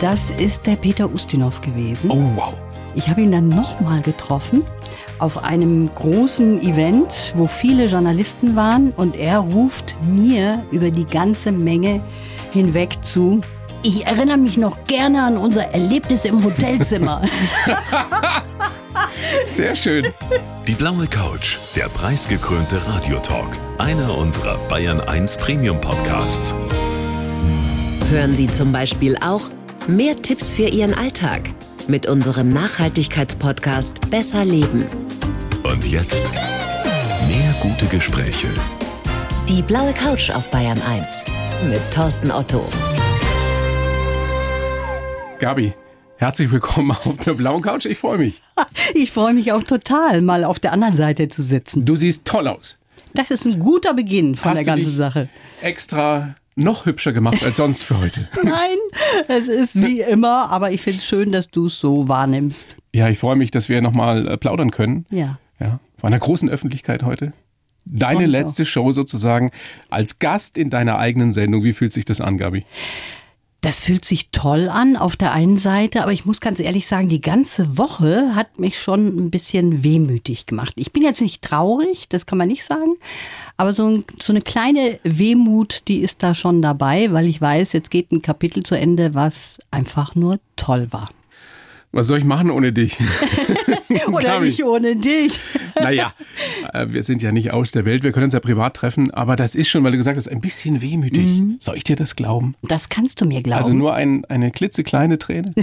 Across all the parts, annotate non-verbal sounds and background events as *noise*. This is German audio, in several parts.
Das ist der Peter Ustinov gewesen. Oh, wow. Ich habe ihn dann nochmal getroffen auf einem großen Event, wo viele Journalisten waren und er ruft mir über die ganze Menge hinweg zu. Ich erinnere mich noch gerne an unser Erlebnis im Hotelzimmer. *laughs* *laughs* Sehr schön. Die blaue Couch, der preisgekrönte Radiotalk. Einer unserer Bayern 1 Premium Podcasts. Hören Sie zum Beispiel auch mehr Tipps für Ihren Alltag mit unserem Nachhaltigkeitspodcast Besser Leben. Und jetzt mehr gute Gespräche. Die blaue Couch auf Bayern 1 mit Thorsten Otto. Gabi, herzlich willkommen auf der blauen Couch. Ich freue mich. *laughs* Ich freue mich auch total, mal auf der anderen Seite zu sitzen. Du siehst toll aus. Das ist ein guter Beginn von Hast der du ganzen dich Sache. Extra noch hübscher gemacht als sonst für heute. *laughs* Nein, es ist wie immer, aber ich finde es schön, dass du es so wahrnimmst. Ja, ich freue mich, dass wir nochmal äh, plaudern können. Ja. Ja, vor einer großen Öffentlichkeit heute. Deine letzte Show sozusagen als Gast in deiner eigenen Sendung. Wie fühlt sich das an, Gabi? Das fühlt sich toll an auf der einen Seite, aber ich muss ganz ehrlich sagen, die ganze Woche hat mich schon ein bisschen wehmütig gemacht. Ich bin jetzt nicht traurig, das kann man nicht sagen, aber so, ein, so eine kleine Wehmut, die ist da schon dabei, weil ich weiß, jetzt geht ein Kapitel zu Ende, was einfach nur toll war. Was soll ich machen ohne dich? *laughs* Oder ich ohne dich. *laughs* Naja, äh, wir sind ja nicht aus der Welt, wir können uns ja privat treffen, aber das ist schon, weil du gesagt hast, ein bisschen wehmütig. Soll ich dir das glauben? Das kannst du mir glauben. Also nur ein, eine klitzekleine Träne? *laughs*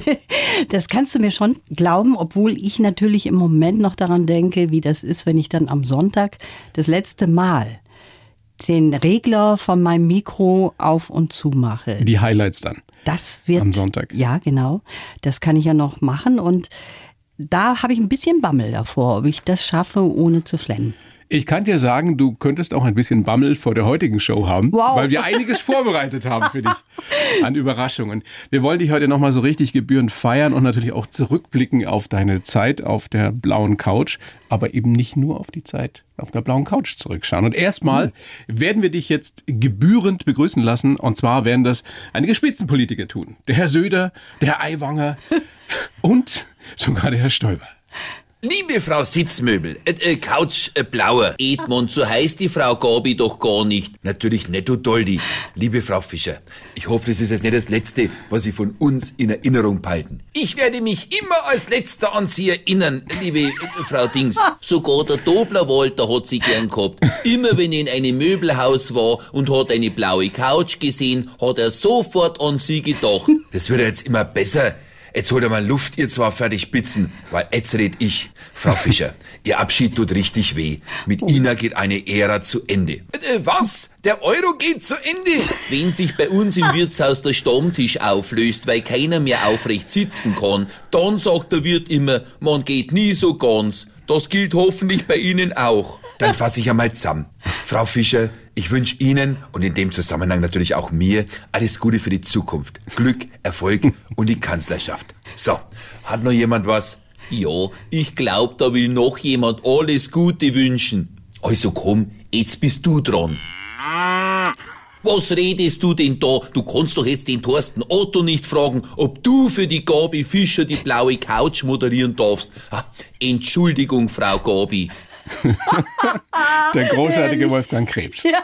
Das kannst du mir schon glauben, obwohl ich natürlich im Moment noch daran denke, wie das ist, wenn ich dann am Sonntag das letzte Mal den Regler von meinem Mikro auf und zu mache. Die Highlights dann. Das wird Am Sonntag. Ja, genau. Das kann ich ja noch machen und da habe ich ein bisschen Bammel davor, ob ich das schaffe, ohne zu flennen. Ich kann dir sagen, du könntest auch ein bisschen Bammel vor der heutigen Show haben, Wow. weil wir einiges vorbereitet haben für dich *laughs* an Überraschungen. Wir wollen dich heute nochmal so richtig gebührend feiern und natürlich auch zurückblicken auf deine Zeit auf der blauen Couch, aber eben nicht nur auf die Zeit auf der blauen Couch zurückschauen. Und erstmal werden wir dich jetzt gebührend begrüßen lassen und zwar werden das einige Spitzenpolitiker tun. Der Herr Söder, der Herr Aiwanger *laughs* und sogar der Herr Stoiber. Liebe Frau Sitzmöbel, äh, äh, Couch äh, blauer. Edmund, so heißt die Frau Gabi doch gar nicht. Natürlich du Doldi. Liebe Frau Fischer, ich hoffe, das ist jetzt nicht das Letzte, was Sie von uns in Erinnerung behalten. Ich werde mich immer als Letzter an Sie erinnern, liebe äh, Frau Dings. Sogar der Dobler Walter hat Sie gern gehabt. Immer wenn er in einem Möbelhaus war und hat eine blaue Couch gesehen, hat er sofort an Sie gedacht. Das wird jetzt immer besser. Jetzt holt er mal Luft, ihr zwar fertig spitzen, weil jetzt red ich. Frau *laughs* Fischer, Ihr Abschied tut richtig weh. Mit Ihnen geht eine Ära zu Ende. Äh, was? Der Euro geht zu Ende? Wenn sich bei uns im *laughs* Wirtshaus der Stammtisch auflöst, weil keiner mehr aufrecht sitzen kann, dann sagt der Wirt immer, man geht nie so ganz. Das gilt hoffentlich bei Ihnen auch. Dann fasse ich einmal zusammen. Frau Fischer, ich wünsche Ihnen und in dem Zusammenhang natürlich auch mir alles Gute für die Zukunft. Glück, Erfolg und die Kanzlerschaft. So, hat noch jemand was? Ja, ich glaub, da will noch jemand alles Gute wünschen. Also komm, jetzt bist du dran. Was redest du denn da? Du kannst doch jetzt den Thorsten Otto nicht fragen, ob du für die Gabi Fischer die blaue Couch moderieren darfst. Ah, Entschuldigung, Frau Gabi. *laughs* Der großartige Wolfgang Krebs. Ja,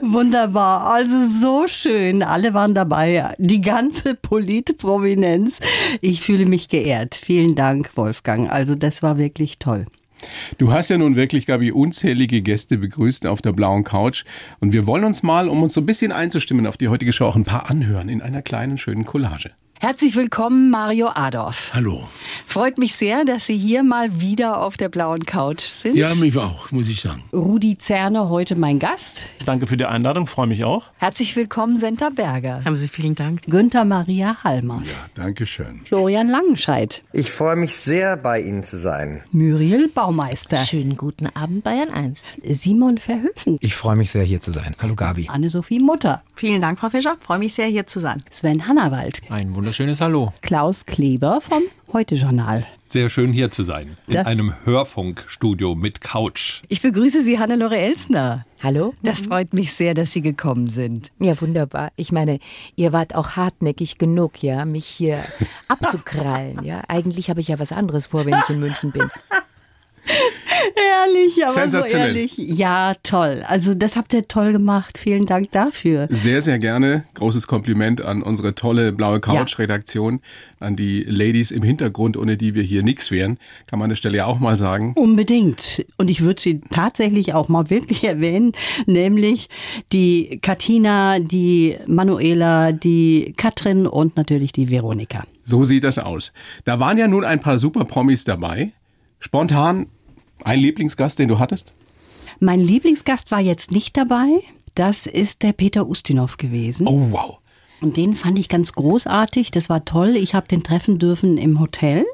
wunderbar. Also so schön. Alle waren dabei. Die ganze Politprominenz. Ich fühle mich geehrt. Vielen Dank, Wolfgang. Also das war wirklich toll. Du hast ja nun wirklich, Gabi, unzählige Gäste begrüßt auf der blauen Couch. Und wir wollen uns mal, um uns so ein bisschen einzustimmen auf die heutige Show, auch ein paar anhören in einer kleinen, schönen Collage. Herzlich willkommen, Mario Adorf. Hallo. Freut mich sehr, dass Sie hier mal wieder auf der blauen Couch sind. Ja, mich auch, muss ich sagen. Rudi Zerne heute mein Gast. Danke für die Einladung, freue mich auch. Herzlich willkommen, Senta Berger. Haben Sie vielen Dank. Günther Maria Hallmann. Dankeschön. Florian Langenscheidt. Ich freue mich sehr, bei Ihnen zu sein. Muriel Baumeister. Schönen guten Abend, Bayern 1. Simon Verhöfen. Ich freue mich sehr, hier zu sein. Hallo Gabi. Anne-Sophie Mutter. Vielen Dank, Frau Fischer. Freue mich sehr, hier zu sein. Sven Hannawald. Ein wunderschönes Hallo. Klaus Kleber vom Heute-Journal. Sehr schön hier zu sein. In Das- einem Hörfunkstudio mit Couch. Ich begrüße Sie, Hannelore Elsner. Hallo? Das freut mich sehr, dass Sie gekommen sind. Ja, wunderbar. Ich meine, ihr wart auch hartnäckig genug, ja, mich hier *laughs* abzukrallen, ja. Eigentlich habe ich ja was anderes vor, wenn ich in München bin. *laughs* *laughs* Ehrlich, aber Sensationell. so ehrlich. Ja, toll. Also das habt ihr toll gemacht. Vielen Dank dafür. Sehr, sehr gerne. Großes Kompliment an unsere tolle blaue Couch-Redaktion, an die Ladies im Hintergrund, ohne die wir hier nichts wären. Kann man an der Stelle ja auch mal sagen. Unbedingt. Und ich würde sie tatsächlich auch mal *laughs* wirklich erwähnen, nämlich die Katina, die Manuela, die Katrin und natürlich die Veronika. So sieht das aus. Da waren ja nun ein paar super Promis dabei. Spontan ein Lieblingsgast, den du hattest? Mein Lieblingsgast war jetzt nicht dabei. Das ist der Peter Ustinov gewesen. Oh, wow. Und den fand ich ganz großartig. Das war toll. Ich habe den treffen dürfen im Hotel.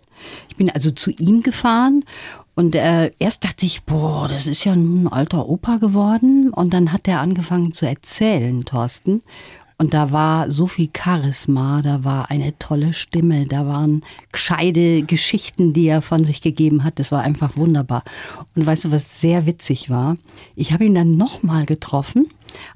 Ich bin also zu ihm gefahren. Und äh, erst dachte ich, boah, das ist ja ein alter Opa geworden. Und dann hat er angefangen zu erzählen, Thorsten. Und da war so viel Charisma, da war eine tolle Stimme, da waren gescheide Geschichten, die er von sich gegeben hat. Das war einfach wunderbar. Und weißt du, was sehr witzig war? Ich habe ihn dann nochmal getroffen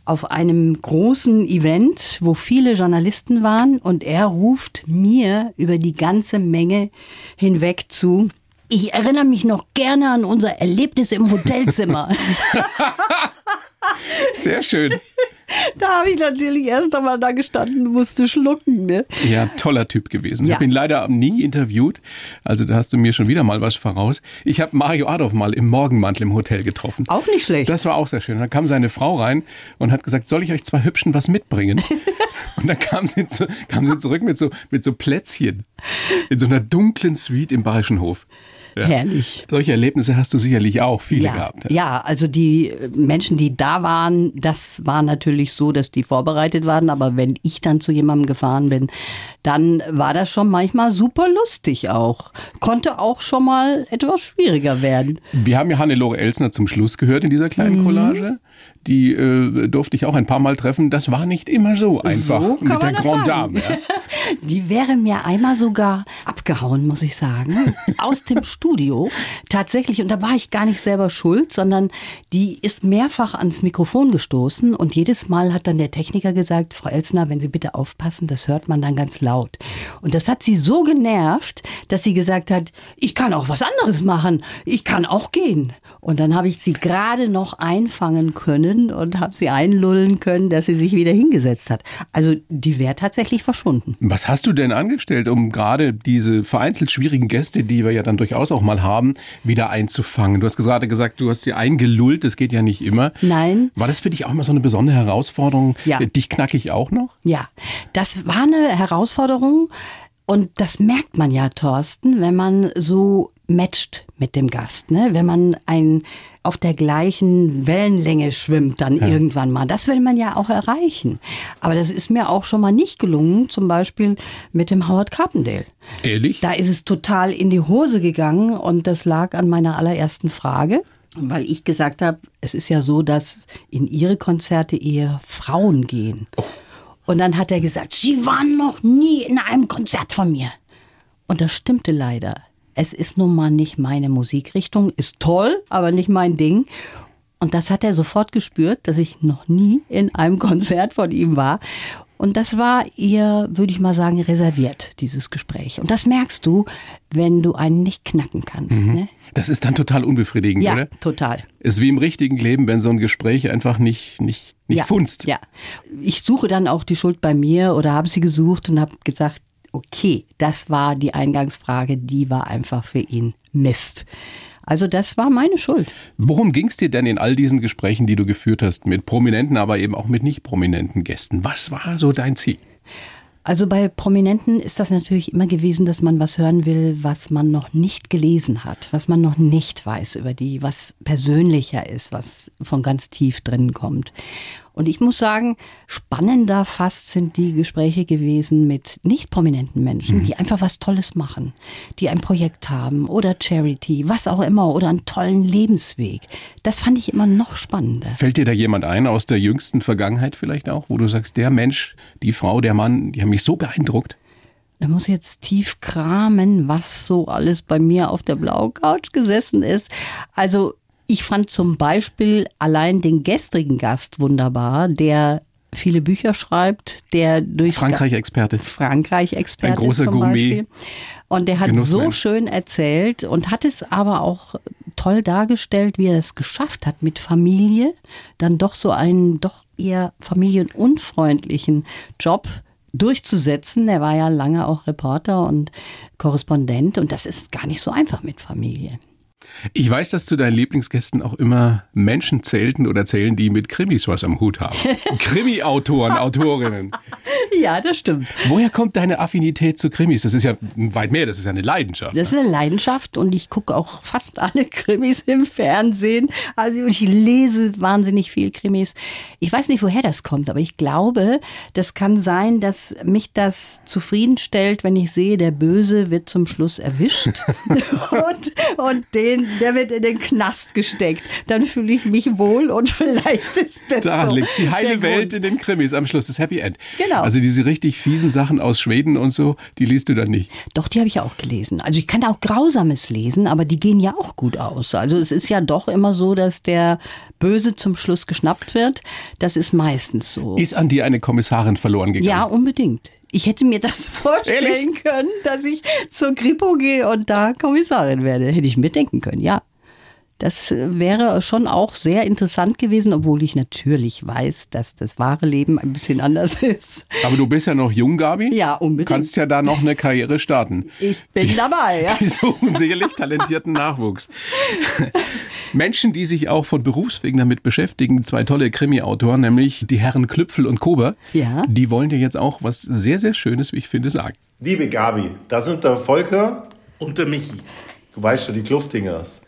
auf einem großen Event, wo viele Journalisten waren und er ruft mir über die ganze Menge hinweg zu. Ich erinnere mich noch gerne an unser Erlebnis im Hotelzimmer. *laughs* *laughs* Sehr schön. da habe ich natürlich erst einmal da gestanden und musste schlucken. Ne? Ja, toller Typ gewesen. Ich Ja. habe ihn leider nie interviewt. Also da hast du mir schon wieder mal was voraus. Ich habe Mario Adolf mal im Morgenmantel im Hotel getroffen. Auch nicht schlecht. Das war auch sehr schön. Dann kam seine Frau rein und hat gesagt, soll ich euch zwei Hübschen was mitbringen? *laughs* und dann kam sie, zu, kam sie zurück mit so, mit so Plätzchen. In so einer dunklen Suite im Bayerischen Hof. Ja. Herrlich. Solche Erlebnisse hast du sicherlich auch viele ja, gehabt. ja, also die äh, Menschen, die da waren, das war natürlich so, dass die vorbereitet waren. Aber wenn ich dann zu jemandem gefahren bin, dann war das schon manchmal super lustig auch. Konnte auch schon mal etwas schwieriger werden. Wir haben ja Hannelore Elsner zum Schluss gehört in dieser kleinen Mhm. Collage. Die äh, durfte ich auch ein paar Mal treffen. Das war nicht immer so einfach So kann mit der Grand sagen. Dame. Ja. *laughs* Die wäre mir einmal sogar abgehauen, muss ich sagen, *laughs* aus dem Studio. Tatsächlich, und da war ich gar nicht selber schuld, sondern die ist mehrfach ans Mikrofon gestoßen und jedes Mal hat dann der Techniker gesagt, Frau Elsner, wenn Sie bitte aufpassen, das hört man dann ganz laut. Und das hat sie so genervt, dass sie gesagt hat, ich kann auch was anderes machen, ich kann auch gehen. Und dann habe ich sie gerade noch einfangen können und habe sie einlullen können, dass sie sich wieder hingesetzt hat. Also die wäre tatsächlich verschwunden. Was hast du denn angestellt, um gerade diese vereinzelt schwierigen Gäste, die wir ja dann durchaus auch mal haben, wieder einzufangen? Du hast gerade gesagt, du hast sie eingelullt, das geht ja nicht immer. Nein. War das für dich auch immer so eine besondere Herausforderung? Ja. Dich knack ich auch noch? Ja, das war eine Herausforderung und das merkt man ja, Thorsten, wenn man so matcht mit dem Gast, ne? wenn man ein auf der gleichen Wellenlänge schwimmt dann irgendwann mal. Das will man ja auch erreichen. Aber das ist mir auch schon mal nicht gelungen, zum Beispiel mit dem Howard Carpendale. Ehrlich? Da ist es total in die Hose gegangen und das lag an meiner allerersten Frage, weil ich gesagt habe, es ist ja so, dass in ihre Konzerte eher Frauen gehen. Und dann hat er gesagt, Sie waren noch nie in einem Konzert von mir. Und das stimmte leider. Es ist nun mal nicht meine Musikrichtung, ist toll, aber nicht mein Ding. Und das hat er sofort gespürt, dass ich noch nie in einem *laughs* Konzert von ihm war. Und das war ihr, würde ich mal sagen, reserviert, dieses Gespräch. Und das merkst du, wenn du einen nicht knacken kannst. Ne? Das ist dann total unbefriedigend, Ja, oder? total. Ist wie im richtigen Leben, wenn so ein Gespräch einfach nicht, nicht, nicht ja, funzt. Ja. Ich suche dann auch die Schuld bei mir oder habe sie gesucht und habe gesagt, okay, das war die Eingangsfrage, die war einfach für ihn Mist. Also das war meine Schuld. Worum ging es dir denn in all diesen Gesprächen, die du geführt hast, mit prominenten, aber eben auch mit nicht prominenten Gästen? Was war so dein Ziel? Also bei Prominenten ist das natürlich immer gewesen, dass man was hören will, was man noch nicht gelesen hat, was man noch nicht weiß über die, was persönlicher ist, was von ganz tief drin kommt. Und ich muss sagen, spannender fast sind die Gespräche gewesen mit nicht prominenten Menschen, die einfach was Tolles machen, die ein Projekt haben oder Charity, was auch immer, oder einen tollen Lebensweg. Das fand ich immer noch spannender. Fällt dir da jemand ein aus der jüngsten Vergangenheit vielleicht auch, wo du sagst, der Mensch, die Frau, der Mann, die haben mich so beeindruckt? Da muss ich jetzt tief kramen, was so alles bei mir auf der blauen Couch gesessen ist. Also ich fand zum Beispiel allein den gestrigen Gast wunderbar, der viele Bücher schreibt, der durch Frankreich-Experte. Frankreich-Experte. Ein großer zum Gourmet. Beispiel. Und der hat so Genussmensch. schön erzählt und hat es aber auch toll dargestellt, wie er es geschafft hat, mit Familie dann doch so einen doch eher familienunfreundlichen Job durchzusetzen. Er war ja lange auch Reporter und Korrespondent und das ist gar nicht so einfach mit Familie. Ich weiß, dass zu deinen Lieblingsgästen auch immer Menschen zählten oder zählen, die mit Krimis was am Hut haben. *laughs* Krimi-Autoren, Autorinnen. Ja, das stimmt. Woher kommt deine Affinität zu Krimis? Das ist ja weit mehr, das ist ja eine Leidenschaft. Das ist eine Leidenschaft und ich gucke auch fast alle *laughs* Krimis im Fernsehen. Also ich lese wahnsinnig viel Krimis. Ich weiß nicht, woher das kommt, aber ich glaube, das kann sein, dass mich das zufriedenstellt, wenn ich sehe, der Böse wird zum Schluss erwischt *laughs* und, und den, der wird in den Knast gesteckt. Dann fühle ich mich wohl und *laughs* vielleicht ist das Da so liegt die heile Welt Grund. in den Krimis am Schluss, das Happy End. Genau. Also diese richtig fiesen Sachen aus Schweden und so, die liest du dann nicht. Doch, die habe ich auch gelesen. Also ich kann auch Grausames lesen, aber die gehen ja auch gut aus. Also es ist ja doch immer so, dass der Böse zum Schluss geschnappt wird. Das ist meistens so. Ist an dir eine Kommissarin verloren gegangen? Ja, unbedingt. Ich hätte mir das *laughs* vorstellen Ehrlich? können, dass ich zur Kripo gehe und da Kommissarin werde. Hätte ich mir denken können, ja. Das äh, wäre schon auch sehr interessant gewesen, obwohl ich natürlich weiß, dass das wahre Leben ein bisschen anders *laughs* ist. Aber du bist ja noch jung, Gabi. Ja, unbedingt. Kannst ja da noch eine Karriere starten. Ich bin dabei, ja. *laughs* Die suchen sicherlich talentierten Nachwuchs. Menschen, die sich auch von Berufswegen damit beschäftigen, zwei tolle Krimi-Autoren, nämlich die Herren Klüpfel und Kober, Ja. die wollen dir jetzt auch was sehr, sehr Schönes, wie ich finde, sagen. Liebe Gabi, da sind der Volker Und der Michi. Du weißt schon, die Kluftingers.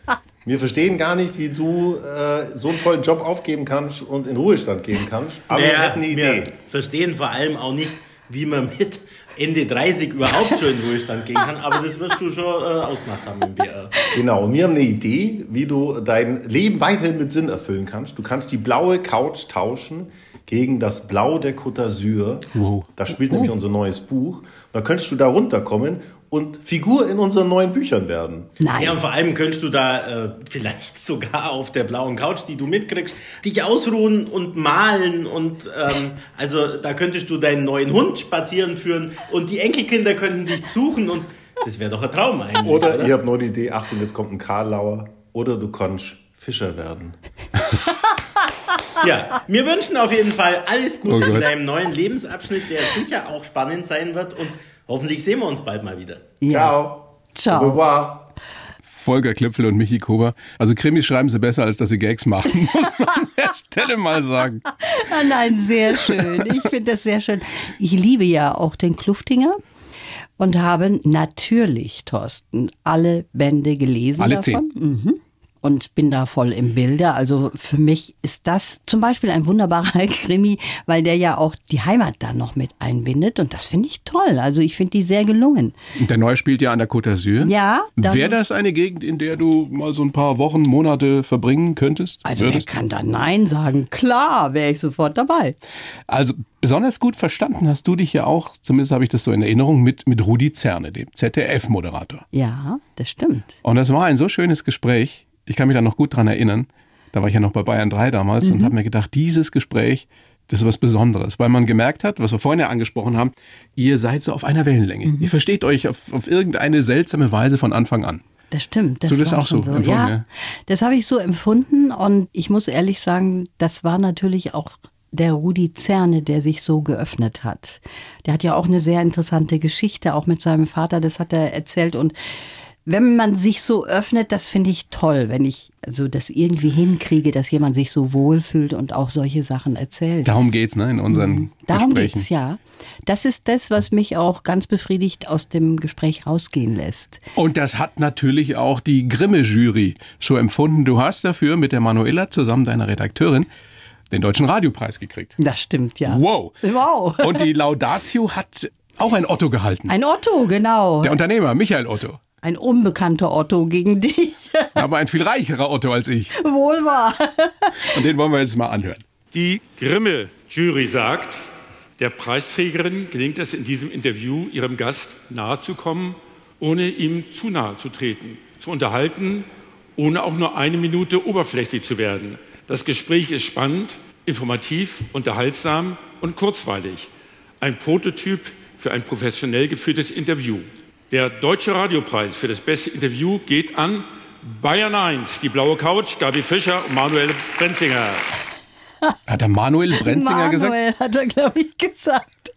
Wir verstehen gar nicht, wie du äh, so einen tollen Job aufgeben kannst und in Ruhestand gehen kannst. Aber wir Naja, hätten eine wir Idee. verstehen vor allem auch nicht, wie man mit Ende 30 überhaupt schon in Ruhestand gehen kann, aber das wirst du schon äh, ausgemacht haben im BR. Genau, und wir haben eine Idee, wie du dein Leben weiterhin mit Sinn erfüllen kannst. Du kannst die blaue Couch tauschen gegen das Blau der Côte d'Azur. Wow. Da spielt nämlich unser neues Buch. Und da könntest du da runterkommen und Figur in unseren neuen Büchern werden. Nein. Ja, und vor allem könntest du da äh, vielleicht sogar auf der blauen Couch, die du mitkriegst, dich ausruhen und malen und ähm, *laughs* also da könntest du deinen neuen Hund spazieren führen und die Enkelkinder könnten dich suchen und das wäre doch ein Traum eigentlich. Oder, Oder, ihr habt noch die Idee, Achtung, jetzt kommt ein Karlauer. Oder du kannst Fischer werden. *laughs* Ja, wir wünschen auf jeden Fall alles Oh Gute in Gott. deinem neuen Lebensabschnitt, der sicher auch spannend sein wird und hoffentlich sehen wir uns bald mal wieder. Ciao. Ciao. Au revoir. Volker Klüpfel und Michi Kober. Also Krimis schreiben sie besser, als dass sie Gags machen, *laughs* muss man an der Stelle mal sagen. Ah, nein, sehr schön. Ich finde das sehr schön. Ich liebe ja auch den Kluftinger und habe natürlich, Thorsten, alle Bände gelesen Alle davon. Mhm. Und bin da voll im Bilde. Also für mich ist das zum Beispiel ein wunderbarer *laughs* Krimi, weil der ja auch die Heimat da noch mit einbindet. Und das finde ich toll. Also ich finde die sehr gelungen. Der Neue spielt ja an der Côte d'Azur. Ja, Wäre das eine Gegend, in der du mal so ein paar Wochen, Monate verbringen könntest? Also wer Würdest? kann da Nein sagen? Klar, wäre ich sofort dabei. Also besonders gut verstanden hast du dich ja auch, zumindest habe ich das so in Erinnerung, mit, mit Rudi Zerne, dem ZDF-Moderator. Ja, das stimmt. Und das war ein so schönes Gespräch. Ich kann mich da noch gut dran erinnern. Da war ich ja noch bei Bayern 3 damals und habe mir gedacht, dieses Gespräch, das ist was Besonderes, weil man gemerkt hat, was wir vorhin ja angesprochen haben, ihr seid so auf einer Wellenlänge. Ihr versteht euch auf, auf irgendeine seltsame Weise von Anfang an. Das stimmt. Das So, das auch so empfunden, ja, ja? das habe ich so empfunden und ich muss ehrlich sagen, das war natürlich auch der Rudi Zerne, der sich so geöffnet hat. Der hat ja auch eine sehr interessante Geschichte, auch mit seinem Vater, das hat er erzählt und wenn man sich so öffnet, das finde ich toll, wenn ich also das irgendwie hinkriege, dass jemand sich so wohlfühlt und auch solche Sachen erzählt. Darum geht's, ne, in unseren Mhm. Darum Gesprächen. geht's ja. Das ist das, was mich auch ganz befriedigt aus dem Gespräch rausgehen lässt. Und das hat natürlich auch die Grimme-Jury so empfunden. Du hast dafür mit der Manuela zusammen deiner Redakteurin den Deutschen Radiopreis gekriegt. Das stimmt ja. Wow. Wow. Und die Laudatio hat auch ein Otto gehalten. Ein Otto, genau. Der Unternehmer, Michael Otto. Ein unbekannter Otto gegen dich. *laughs* Aber ein viel reicherer Otto als ich. Wohl wahr. Und den wollen wir jetzt mal anhören. Die Grimme-Jury sagt, Der Preisträgerin gelingt es in diesem Interview, ihrem Gast nahezukommen, ohne ihm zu nahe zu treten, zu unterhalten, ohne auch nur eine Minute oberflächlich zu werden. Das Gespräch ist spannend, informativ, unterhaltsam und kurzweilig. Ein Prototyp für ein professionell geführtes Interview. Der Deutsche Radiopreis für das beste Interview geht an Bayern 1, die blaue Couch, Gabi Fischer und Manuel Brenzinger. Hat der Manuel Brenzinger gesagt? Manuel hat er, glaube ich, gesagt.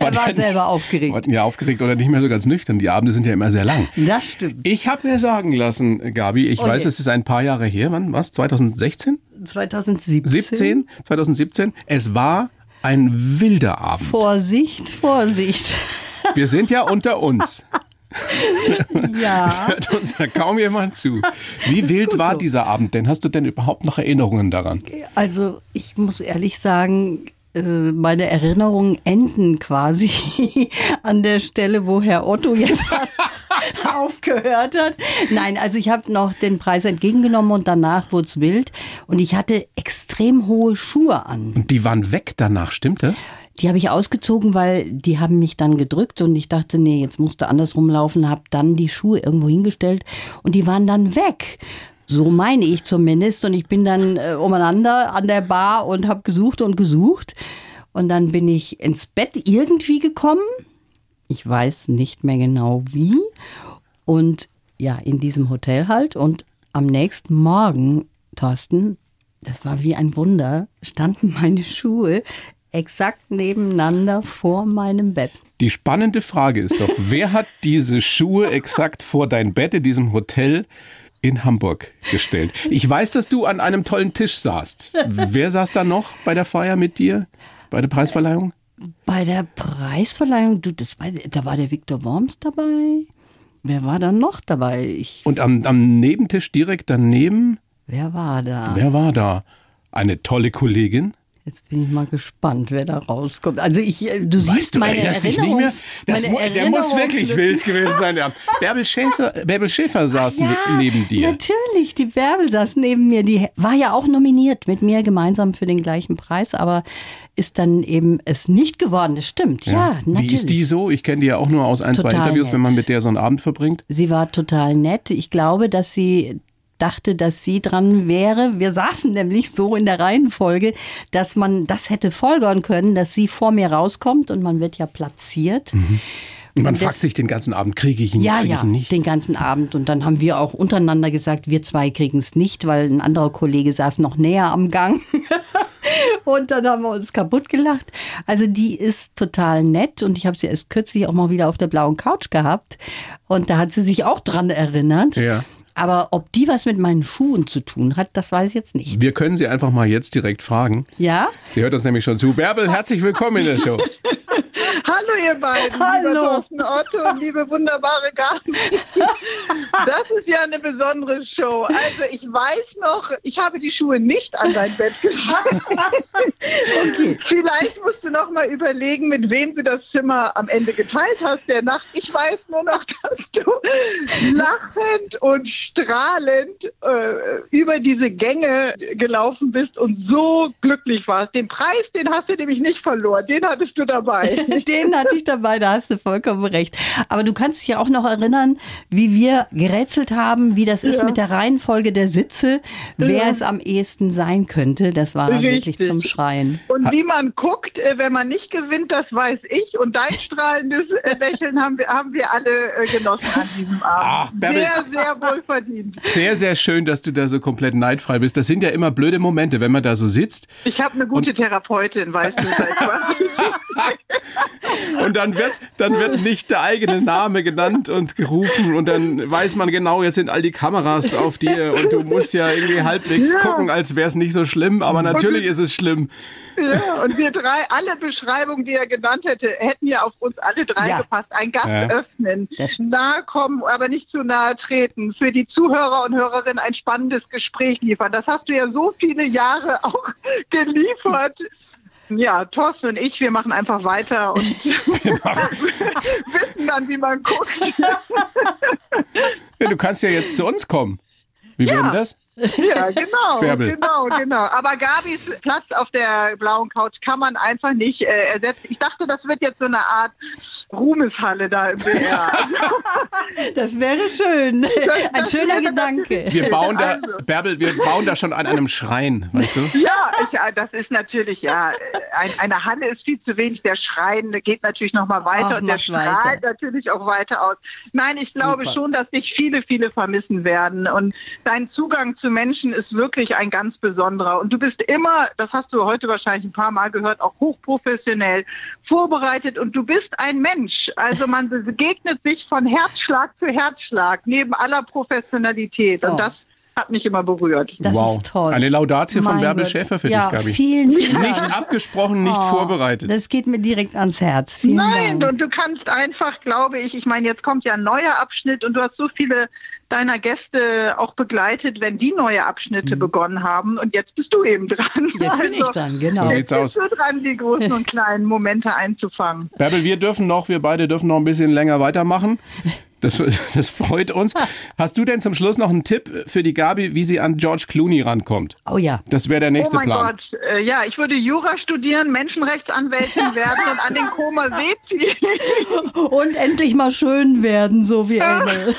Er war der- selber aufgeregt. Ja, aufgeregt oder nicht mehr so ganz nüchtern. Die Abende sind ja immer sehr lang. Das stimmt. Ich habe mir sagen lassen, Gabi, ich Oh weiß, es ist ein paar Jahre her, wann? Was? 2016? 2017. 17? 2017? Es war ein wilder Abend. Vorsicht, Vorsicht. Wir sind ja unter uns. *laughs* *laughs* Ja. hört uns ja kaum jemand zu. Wie wild war dieser Abend denn? Hast du denn überhaupt noch Erinnerungen daran? Also ich muss ehrlich sagen, äh, meine Erinnerungen enden quasi *laughs* an der Stelle, wo Herr Otto jetzt fast *laughs* aufgehört hat. Nein, also ich habe noch den Preis entgegengenommen und danach wurde es wild. Und ich hatte extrem hohe Schuhe an. Und die waren weg danach, stimmt das? Die habe ich ausgezogen, weil die haben mich dann gedrückt und ich dachte, nee, jetzt musst du andersrum laufen, habe dann die Schuhe irgendwo hingestellt und die waren dann weg. So meine ich zumindest. Und ich bin dann äh, umeinander an der Bar und habe gesucht und gesucht. Und dann bin ich ins Bett irgendwie gekommen. Ich weiß nicht mehr genau wie. Und ja, in diesem Hotel halt. Und am nächsten Morgen, Thorsten, das war wie ein Wunder, standen *laughs* meine Schuhe exakt nebeneinander vor meinem Bett. Die spannende Frage ist doch, wer hat diese Schuhe exakt vor dein Bett in diesem Hotel in Hamburg gestellt? Ich weiß, dass du an einem tollen Tisch saßt. Wer saß da noch bei der Feier mit dir? Bei der Preisverleihung? Bei der Preisverleihung, du, das weiß ich, da war der Viktor Worms dabei. Wer war da noch dabei? Ich, Und am, am Nebentisch direkt daneben, wer war da? wer war da? Eine tolle Kollegin? Jetzt bin ich mal gespannt, wer da rauskommt. Also ich, äh, du siehst du, meine? Erinnerungs- Das meine mu der muss wirklich wild gewesen sein. Ja. *laughs* Bärbel, Schäfer, Bärbel Schäfer saß Ja, ne- neben dir. Natürlich, die Bärbel saß neben mir. Die war ja auch nominiert mit mir gemeinsam für den gleichen Preis, aber ist dann eben es nicht geworden. Das stimmt, ja, natürlich. Wie ist die so? Ich kenne die ja auch nur aus ein, zwei Total Interviews, nett. wenn man mit der so einen Abend verbringt. Sie war total nett. Ich glaube, dass sie dachte, dass sie dran wäre. Wir saßen nämlich so in der Reihenfolge, dass man das hätte folgern können, dass sie vor mir rauskommt und man wird ja platziert. Und man Das- fragt sich den ganzen Abend, kriege ich ihn, Ja, kriege ja, ich ihn nicht? den ganzen Abend. Und dann haben wir auch untereinander gesagt, wir zwei kriegen es nicht, weil ein anderer Kollege saß noch näher am Gang. *laughs* und dann haben wir uns kaputt gelacht. Also die ist total nett und ich habe sie erst kürzlich auch mal wieder auf der blauen Couch gehabt. Und da hat sie sich auch dran erinnert. Ja. Aber ob die was mit meinen Schuhen zu tun hat, das weiß ich jetzt nicht. Wir können sie einfach mal jetzt direkt fragen. Ja? Sie hört uns nämlich schon zu. Bärbel, herzlich willkommen in der Show. *laughs* Hallo ihr beiden, Hallo. lieber Thorsten Otto und liebe wunderbare Gabi. *laughs* Das ist ja eine besondere Show. Also ich weiß noch, ich habe die Schuhe nicht an dein Bett gestellt. *laughs* Vielleicht musst du noch mal überlegen, mit wem du das Zimmer am Ende geteilt hast der Nacht. Ich weiß nur noch, dass du lachend und strahlend äh, über diese Gänge gelaufen bist und so glücklich warst. Den Preis, den hast du nämlich nicht verloren. Den hattest du dabei. *laughs* Den hatte ich dabei, da hast du vollkommen recht. Aber du kannst dich ja auch noch erinnern, wie wir gerätselt haben, wie das ist Ja. mit der Reihenfolge der Sitze, wer Ja. es am ehesten sein könnte. Das war wirklich Richtig. zum Schreien. Und wie man guckt, äh, wenn man nicht gewinnt, das weiß ich. Und dein strahlendes äh, Lächeln haben wir, haben wir alle äh, genossen an diesem Abend. Ach, sehr, sehr wohl verdient. Sehr, sehr schön, dass du da so komplett neidfrei bist. Das sind ja immer blöde Momente, wenn man da so sitzt Ich habe eine gute Therapeutin, weißt du, seit 20 *laughs* und dann wird, dann wird nicht der eigene Name genannt und gerufen und dann weiß man genau, jetzt sind all die Kameras auf dir und du musst ja irgendwie halbwegs Ja. gucken, als wäre es nicht so schlimm, aber natürlich ist es schlimm. Ja, und wir drei, alle Beschreibungen, die er genannt hätte, hätten ja auf uns alle drei Ja. gepasst. Ein Gast Ja. öffnen, nahe kommen, aber nicht zu nahe treten, für die Zuhörer und Hörerinnen ein spannendes Gespräch liefern. Das hast du ja so viele Jahre auch *laughs* geliefert. Ja, Thorsten und ich, wir machen einfach weiter und *laughs* *laughs* wissen dann, wie man guckt. Ja, du kannst ja jetzt zu uns kommen. Wie wäre denn das? Ja, genau, Bärbel. genau, genau. Aber Gabis Platz auf der blauen Couch kann man einfach nicht äh, ersetzen. Ich dachte, das wird jetzt so eine Art Ruhmeshalle da im BR. *laughs* Das wäre schön. Ein schöner Gedanke. Wir bauen da, Also. Bärbel, wir bauen da schon an einem Schrein, weißt du? Ja, ich, ja, das ist natürlich, ja, äh, ein, eine Halle ist viel zu wenig. Der Schrein geht natürlich noch mal weiter Ach, und der strahlt weiter. natürlich auch weiter aus. Nein, ich glaube Super. schon, dass dich viele, viele vermissen werden. Und dein Zugang zu Menschen ist wirklich ein ganz besonderer. Und du bist immer, das hast du heute wahrscheinlich ein paar Mal gehört, auch hochprofessionell vorbereitet. Und du bist ein Mensch. Also man *laughs* begegnet sich von Herzschlag zu Herzschlag, neben aller Professionalität. Und Oh. das hat mich immer berührt. Das wow. ist toll. Eine Laudatio von Bärbel Gott. Schäfer für ja, dich, Gabi. Vielen, Dank. Nicht abgesprochen, nicht Oh, vorbereitet. Das geht mir direkt ans Herz. Vielen Nein, Dank. und du kannst einfach, glaube ich, ich meine, jetzt kommt ja ein neuer Abschnitt und du hast so viele deiner Gäste auch begleitet, wenn die neue Abschnitte begonnen haben. Und jetzt bist du eben dran. Mhm. Jetzt bin ich dran, genau. So Jetzt bist du dran, die großen und kleinen Momente einzufangen. Bärbel, wir dürfen noch, wir beide dürfen noch ein bisschen länger weitermachen. Das, das freut uns. Hast du denn zum Schluss noch einen Tipp für die Gabi, wie sie an George Clooney rankommt? Oh ja. Das wäre der Oh nächste mein Plan. Gott, äh, ja, ich würde Jura studieren, Menschenrechtsanwältin *laughs* werden und an den Koma *laughs* See ziehen. Und endlich mal schön werden, so wie *laughs* Engel.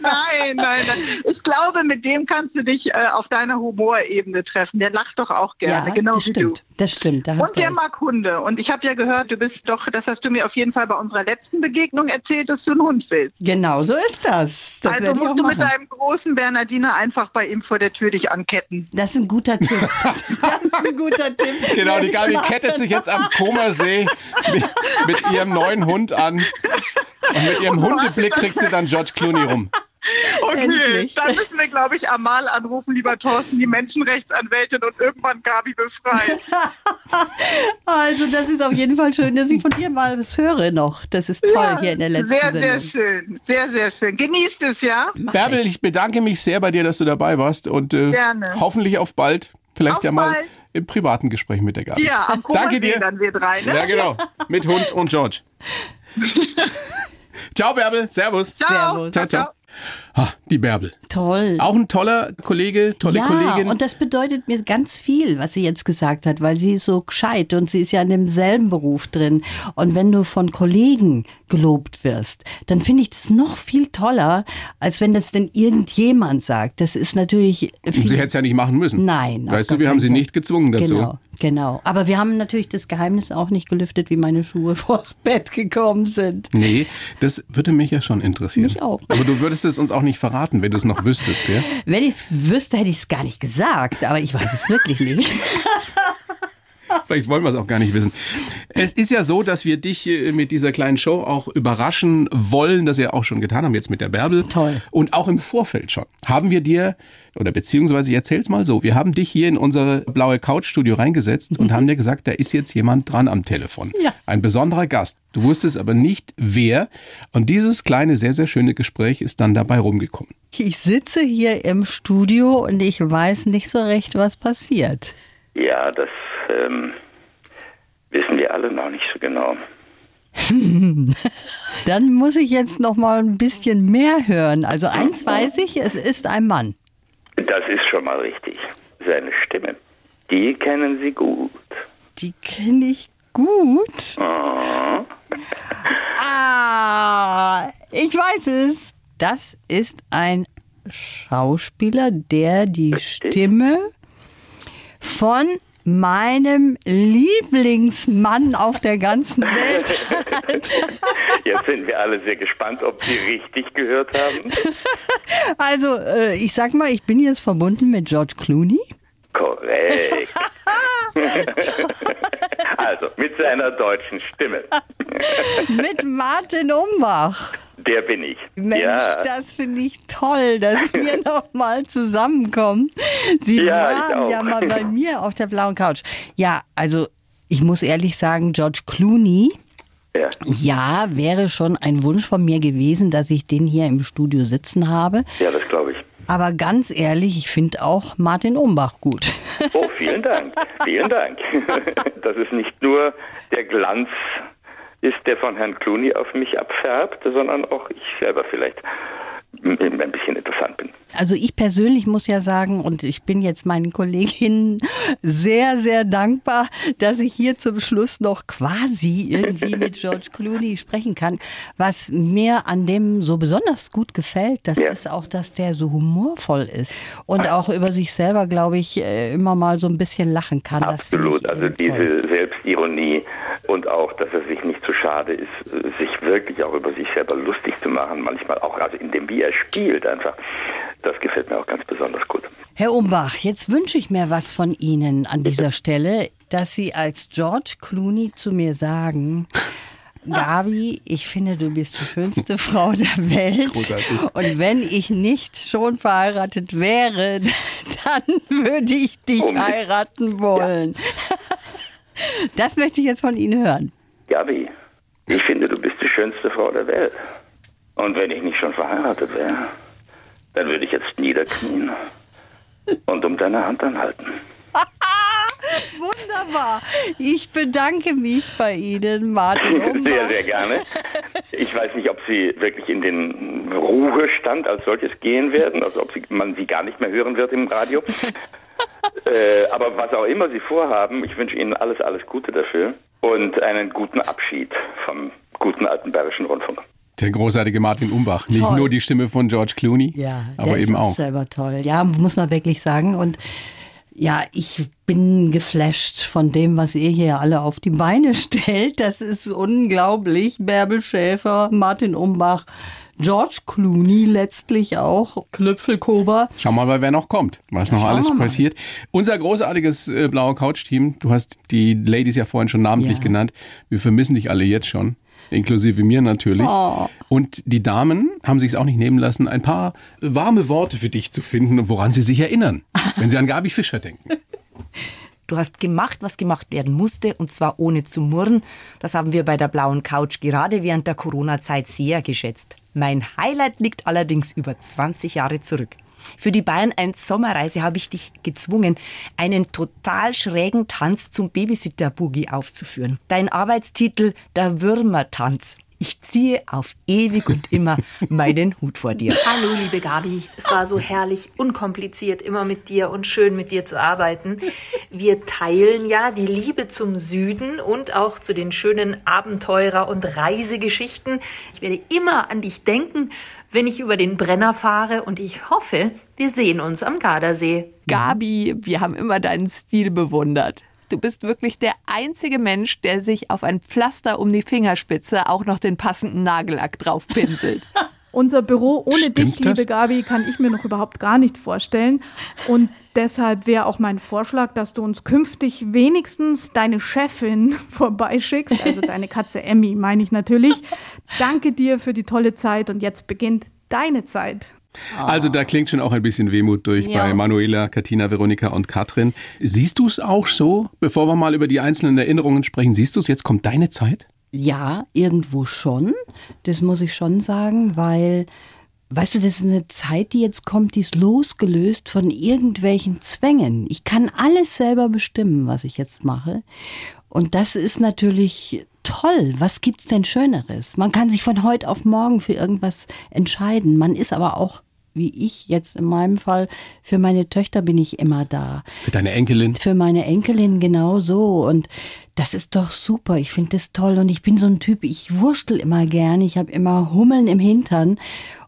nein, nein, nein. Ich glaube, mit dem kannst du dich äh, auf deiner Humorebene treffen. Der lacht doch auch gerne, ja, genau das wie stimmt. du. Das stimmt. Da hast Und der recht. mag Hunde. Und ich habe ja gehört, du bist doch, das hast du mir auf jeden Fall bei unserer letzten Begegnung erzählt, dass du einen Hund willst. Genau so ist das. das also musst du mit machen. deinem großen Bernardiner einfach bei ihm vor der Tür dich anketten. Das ist ein guter Tipp. Das ist ein guter Tipp. *laughs* Genau, die Gabi kettet sich jetzt am Comersee mit, mit ihrem neuen Hund an. Und mit ihrem Hundeblick kriegt sie dann George Clooney rum. Okay, Endlich. dann müssen wir, glaube ich, Amal anrufen, lieber Thorsten, die Menschenrechtsanwältin und irgendwann Gabi befreien. *laughs* Also, das ist auf jeden Fall schön, dass ich von dir mal was höre noch. Das ist toll Ja, hier in der letzten Sehr, Sendung. sehr schön. Sehr, sehr schön. Genießt es, ja? Bärbel, ich bedanke mich sehr bei dir, dass du dabei warst. Und äh, Gerne. hoffentlich auf bald. Vielleicht Auf ja mal bald. im privaten Gespräch mit der Gabi. Ja, am Danke dir. dann wir drei. Ne? Ja, genau. Mit Hund und George. *laughs* ciao, Bärbel. Servus. Ciao. Servus. Ciao, ciao. Ah, die Bärbel. Toll. Auch ein toller Kollege, tolle ja, Kollegin. und das bedeutet mir ganz viel, was sie jetzt gesagt hat, weil sie ist so gescheit und sie ist ja in demselben Beruf drin. Und wenn du von Kollegen gelobt wirst, dann finde ich das noch viel toller, als wenn das denn irgendjemand sagt. Das ist natürlich viel sie hätte es ja nicht machen müssen. Nein. Weißt du, wir haben sie nicht gezwungen dazu. Genau, genau. Aber wir haben natürlich das Geheimnis auch nicht gelüftet, wie meine Schuhe *laughs* vors Bett gekommen sind. Nee, das würde mich ja schon interessieren. Mich auch. Aber du würdest es uns auch nicht verraten, wenn du es noch wüsstest, ja? Wenn ich es wüsste, hätte ich es gar nicht gesagt, aber ich weiß es wirklich nicht. *laughs* *laughs* Vielleicht wollen wir es auch gar nicht wissen. Es ist ja so, dass wir dich äh, mit dieser kleinen Show auch überraschen wollen, das wir auch schon getan haben, jetzt mit der Bärbel. Toll. Und auch im Vorfeld schon. Haben wir dir, oder beziehungsweise ich erzähl's mal so, wir haben dich hier in unser blaue Couchstudio reingesetzt und haben dir gesagt, da ist jetzt jemand dran am Telefon. Ja. Ein besonderer Gast. Du wusstest aber nicht, wer. Und dieses kleine, sehr, sehr schöne Gespräch ist dann dabei rumgekommen. Ich sitze hier im Studio und ich weiß nicht so recht, was passiert. Ja, das ähm, wissen wir alle noch nicht so genau. *laughs* Dann muss ich jetzt noch mal ein bisschen mehr hören. Also eins weiß ich, es ist ein Mann. Das ist schon mal richtig. Seine Stimme. Die kennen Sie gut. Die kenne ich gut. Ah, *laughs* Ah, ich weiß es. Das ist ein Schauspieler, der die Stimme von meinem Lieblingsmann auf der ganzen Welt. *laughs* Jetzt sind wir alle sehr gespannt, ob Sie richtig gehört haben. Also, äh, ich sag mal, ich bin jetzt verbunden mit George Clooney. Korrekt. *laughs* also, mit seiner deutschen Stimme. Mit Martin Umbach. Der bin ich. Mensch, ja. das finde ich toll, dass *laughs* wir noch mal zusammenkommen. Sie Ja, waren ja mal bei mir auf der blauen Couch. Ja, also ich muss ehrlich sagen, George Clooney, Ja. ja, wäre schon ein Wunsch von mir gewesen, dass ich den hier im Studio sitzen habe. ja, das glaube ich. Aber ganz ehrlich, ich finde auch Martin Umbach gut. Oh, vielen Dank. *laughs* Vielen Dank. *laughs* Dass es nicht nur der Glanz ist, der von Herrn Clooney auf mich abfärbt, sondern auch ich selber vielleicht ein bisschen interessant bin. Also ich persönlich muss ja sagen, und ich bin jetzt meinen Kolleginnen sehr, sehr dankbar, dass ich hier zum Schluss noch quasi irgendwie mit George Clooney sprechen kann. Was mir an dem so besonders gut gefällt, das Ja. ist auch, dass der so humorvoll ist und auch über sich selber, glaube ich, äh, immer mal so ein bisschen lachen kann. Absolut. Also diese Selbstironie und auch, dass er sich nicht zu schade ist, sich wirklich auch über sich selber lustig zu machen, manchmal auch, also in dem, wie er spielt einfach, das gefällt mir auch ganz besonders gut. Herr Umbach, jetzt wünsche ich mir was von Ihnen an dieser Stelle, dass Sie als George Clooney zu mir sagen, Gabi, ich finde, du bist die schönste *laughs* Frau der Welt. Großartig. Und wenn ich nicht schon verheiratet wäre, *laughs* dann würde ich dich heiraten wollen. Das möchte ich jetzt von Ihnen hören. Gabi, ich finde, du bist die schönste Frau der Welt. Und wenn ich nicht schon verheiratet wäre, dann würde ich jetzt niederknien und um deine Hand anhalten. *laughs* Wunderbar. Ich bedanke mich bei Ihnen, Martin *laughs* Sehr, Umbach. sehr gerne. Ich weiß nicht, ob Sie wirklich in den Ruhestand als solches gehen werden, also ob Sie, man Sie gar nicht mehr hören wird im Radio. Äh, aber was auch immer Sie vorhaben, ich wünsche Ihnen alles, alles Gute dafür und einen guten Abschied vom guten alten Bayerischen Rundfunk. Der großartige Martin Umbach. Nicht Toll. nur die Stimme von George Clooney, Ja, aber der eben ist auch. selber toll. Ja, muss man wirklich sagen. Und ja, ich bin geflasht von dem, was ihr hier alle auf die Beine *laughs* stellt. Das ist unglaublich. Bärbel Schäfer, Martin Umbach, George Clooney letztlich auch, Klüpfelkober. Schau mal, wer noch kommt, was noch schauen alles passiert. Unser großartiges äh, blaue Couch-Team, du hast die Ladies ja vorhin schon namentlich Ja. genannt. Wir vermissen dich alle jetzt schon, inklusive mir natürlich. Oh. Und die Damen haben sich es auch nicht nehmen lassen, ein paar warme Worte für dich zu finden, woran sie sich erinnern, wenn sie an Gabi Fischer denken. *laughs* Du hast gemacht, was gemacht werden musste, und zwar ohne zu murren. Das haben wir bei der blauen Couch gerade während der Corona-Zeit sehr geschätzt. Mein Highlight liegt allerdings über 20 Jahre zurück. Für die Bayern 1 Sommerreise habe ich dich gezwungen, einen total schrägen Tanz zum Babysitter-Boogie aufzuführen. Dein Arbeitstitel Der Würmertanz. Ich ziehe auf ewig und immer *laughs* meinen Hut vor dir. Hallo, liebe Gabi. Es war so herrlich unkompliziert, immer mit dir und schön mit dir zu arbeiten. Wir teilen ja die Liebe zum Süden und auch zu den schönen Abenteurer- und Reisegeschichten. Ich werde immer an dich denken, wenn ich über den Brenner fahre und ich hoffe, wir sehen uns am Gardasee. Gabi, wir haben immer deinen Stil bewundert. Du bist wirklich der einzige Mensch, der sich auf ein Pflaster um die Fingerspitze auch noch den passenden Nagellack drauf pinselt. *laughs* Unser Büro ohne Stimmt dich, das? liebe Gabi, kann ich mir noch überhaupt gar nicht vorstellen. Und deshalb wäre auch mein Vorschlag, dass du uns künftig wenigstens deine Chefin *laughs* vorbeischickst, also deine Katze Emmy, meine ich natürlich. Danke dir für die tolle Zeit und jetzt beginnt deine Zeit. Also da klingt schon auch ein bisschen Wehmut durch Ja. bei Manuela, Katina, Veronika und Katrin. Siehst du es auch so, bevor wir mal über die einzelnen Erinnerungen sprechen, siehst du es, jetzt kommt deine Zeit? Ja, irgendwo schon. Das muss ich schon sagen, weil, weißt du, das ist eine Zeit, die jetzt kommt, die ist losgelöst von irgendwelchen Zwängen. Ich kann alles selber bestimmen, was ich jetzt mache. Und das ist natürlich toll. Was gibt's denn Schöneres? Man kann sich von heute auf morgen für irgendwas entscheiden. Man ist aber auch, wie ich jetzt in meinem Fall, für meine Töchter bin ich immer da. Für deine Enkelin? Für meine Enkelin genauso. Und das ist doch super. Ich finde das toll. Und ich bin so ein Typ, ich wurschtel immer gern. Ich habe immer Hummeln im Hintern.